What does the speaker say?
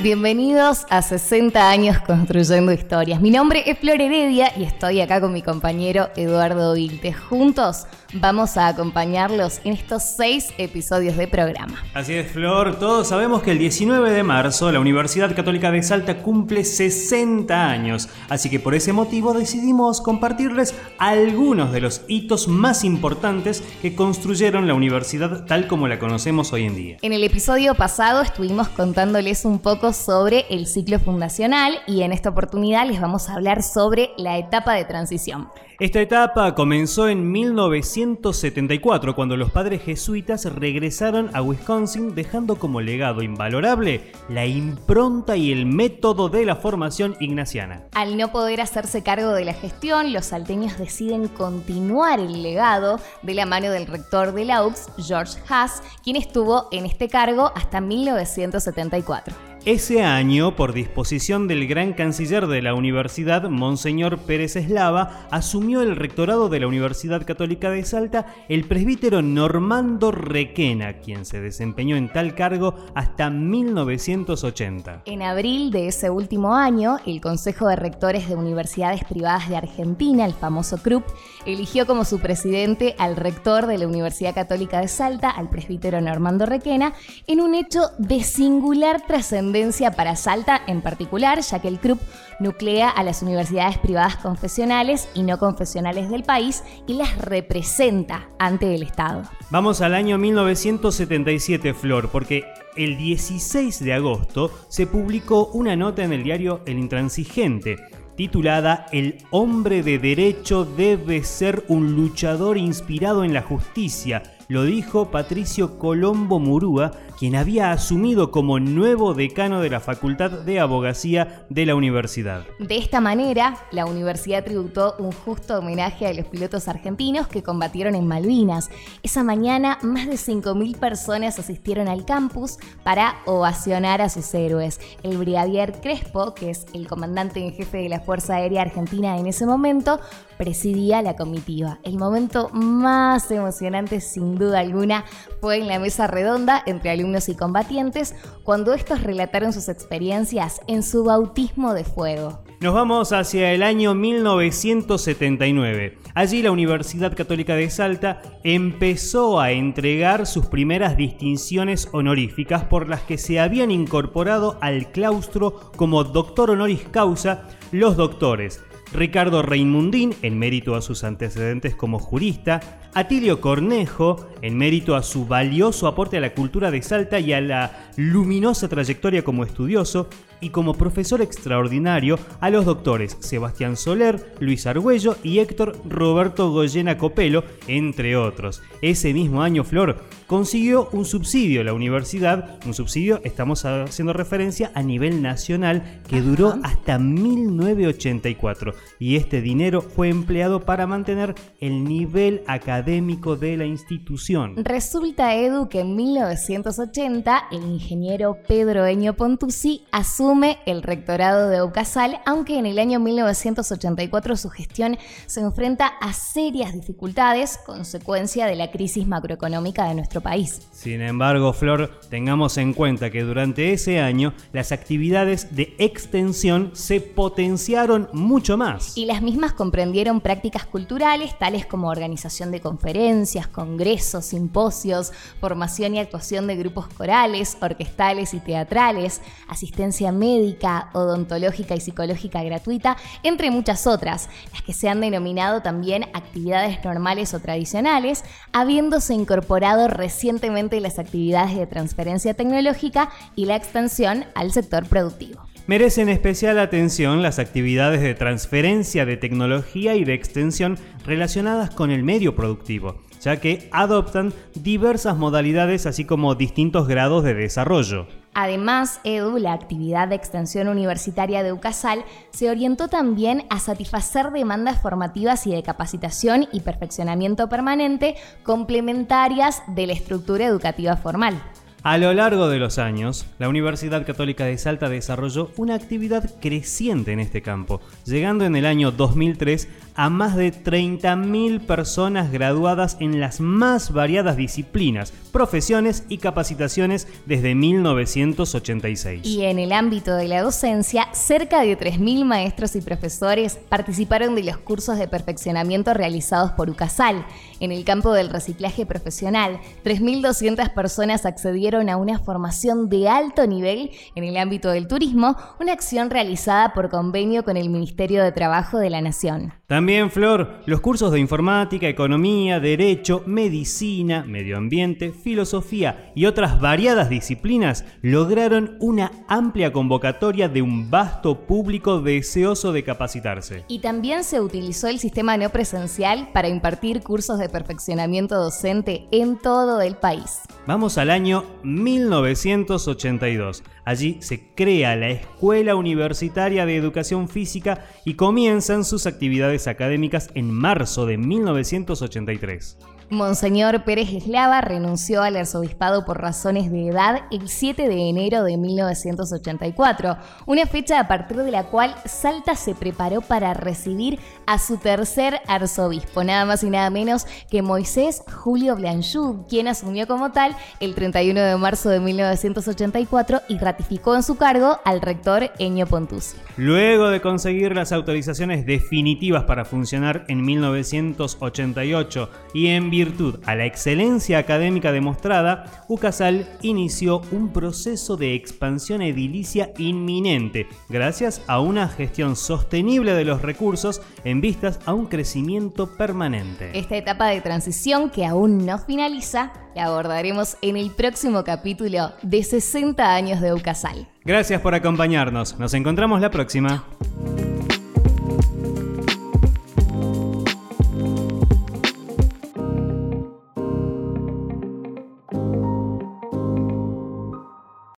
Bienvenidos a 60 años construyendo historias. Mi nombre es Flor Heredia y estoy acá con mi compañero Eduardo Vilte. Juntos vamos a acompañarlos en estos seis episodios de programa. Así es, Flor. Todos sabemos que el 19 de marzo la Universidad Católica de Salta cumple 60 años, así que por ese motivo decidimos compartirles algunos de los hitos más importantes que construyeron la universidad tal como la conocemos hoy en día. En el episodio pasado estuvimos contándoles un poco sobre el ciclo fundacional y en esta oportunidad les vamos a hablar sobre la etapa de transición. Esta etapa comenzó en 1974, cuando los padres jesuitas regresaron a Wisconsin dejando como legado invalorable la impronta y el método de la formación ignaciana. Al no poder hacerse cargo de la gestión, los salteños deciden continuar el legado de la mano del rector de la UPS, George Haas, quien estuvo en este cargo hasta 1974. Ese año, por disposición del gran canciller de la universidad, Monseñor Pérez Eslava, asumió el rectorado de la Universidad Católica de Salta el presbítero Normando Requena, quien se desempeñó en tal cargo hasta 1980. En abril de ese último año, el Consejo de Rectores de Universidades Privadas de Argentina, el famoso CRUP, eligió como su presidente al rector de la Universidad Católica de Salta, al presbítero Normando Requena, en un hecho de singular trascendencia para Salta en particular, ya que el CRUP nuclea a las universidades privadas confesionales y no confesionales del país y las representa ante el Estado. Vamos al año 1977, Flor, porque el 16 de agosto se publicó una nota en el diario El Intransigente titulada El hombre de derecho debe ser un luchador inspirado en la justicia lo dijo Patricio Colombo Murúa, quien había asumido como nuevo decano de la Facultad de Abogacía de la universidad. De esta manera, la universidad tributó un justo homenaje a los pilotos argentinos que combatieron en Malvinas. Esa mañana, más de 5.000 personas asistieron al campus para ovacionar a sus héroes. El brigadier Crespo, que es el comandante en jefe de la Fuerza Aérea Argentina en ese momento, presidía la comitiva. El momento más emocionante, sin duda alguna, fue en la mesa redonda entre alumnos y combatientes cuando estos relataron sus experiencias en su bautismo de fuego. Nos vamos hacia el año 1979. Allí la Universidad Católica de Salta empezó a entregar sus primeras distinciones honoríficas por las que se habían incorporado al claustro como doctor honoris causa los doctores Ricardo Reimundín, en mérito a sus antecedentes como jurista, Atilio Cornejo, en mérito a su valioso aporte a la cultura de Salta y a la luminosa trayectoria como estudioso, y como profesor extraordinario a los doctores Sebastián Soler, Luis Argüello y Héctor Roberto Goyena Copelo, entre otros. Ese mismo año, Flor consiguió un subsidio la universidad, un subsidio, estamos haciendo referencia a nivel nacional, que duró hasta 1984 y este dinero fue empleado para mantener el nivel académico de la institución. Resulta, Edu, que en 1980 el ingeniero Pedro Eño Pontuzzi asume el rectorado de Ucasal, aunque en el año 1984 su gestión se enfrenta a serias dificultades, consecuencia de la crisis macroeconómica de nuestro país. Sin embargo, Flor, tengamos en cuenta que durante ese año las actividades de extensión se potenciaron mucho más. Y las mismas comprendieron prácticas culturales tales como organización de conferencias, congresos, simposios, formación y actuación de grupos corales, orquestales y teatrales, asistencia médica, odontológica y psicológica gratuita, entre muchas otras, las que se han denominado también actividades normales o tradicionales, habiéndose incorporado recientemente las actividades de transferencia tecnológica y la extensión al sector productivo. Merecen especial atención las actividades de transferencia de tecnología y de extensión relacionadas con el medio productivo, ya que adoptan diversas modalidades así como distintos grados de desarrollo. Además, EDU, la actividad de extensión universitaria de UCASAL, se orientó también a satisfacer demandas formativas y de capacitación y perfeccionamiento permanente complementarias de la estructura educativa formal. A lo largo de los años, la Universidad Católica de Salta desarrolló una actividad creciente en este campo, llegando en el año 2003 a más de 30.000 personas graduadas en las más variadas disciplinas, profesiones y capacitaciones desde 1986. Y en el ámbito de la docencia, cerca de 3.000 maestros y profesores participaron de los cursos de perfeccionamiento realizados por UCASAL. En el campo del reciclaje profesional, 3.200 personas accedieron a una formación de alto nivel en el ámbito del turismo, una acción realizada por convenio con el Ministerio de Trabajo de la Nación. También, Flor, los cursos de informática, economía, derecho, medicina, medio ambiente, filosofía y otras variadas disciplinas lograron una amplia convocatoria de un vasto público deseoso de capacitarse. Y también se utilizó el sistema no presencial para impartir cursos de perfeccionamiento docente en todo el país. Vamos al año 1982. Allí se crea la Escuela Universitaria de Educación Física y comienzan sus actividades académicas en marzo de 1983. Monseñor Pérez Eslava renunció al arzobispado por razones de edad el 7 de enero de 1984, una fecha a partir de la cual Salta se preparó para recibir a su tercer arzobispo, nada más y nada menos que Moisés Julio Blanchud, quien asumió como tal el 31 de marzo de 1984 y ratificó en su cargo al rector Eño Pontucci. Luego de conseguir las autorizaciones definitivas para funcionar en 1988 y en virtud a la excelencia académica demostrada, UCASAL inició un proceso de expansión edilicia inminente, gracias a una gestión sostenible de los recursos en vistas a un crecimiento permanente. Esta etapa de transición que aún no finaliza la abordaremos en el próximo capítulo de 60 años de UCASAL. Gracias por acompañarnos. Nos encontramos la próxima.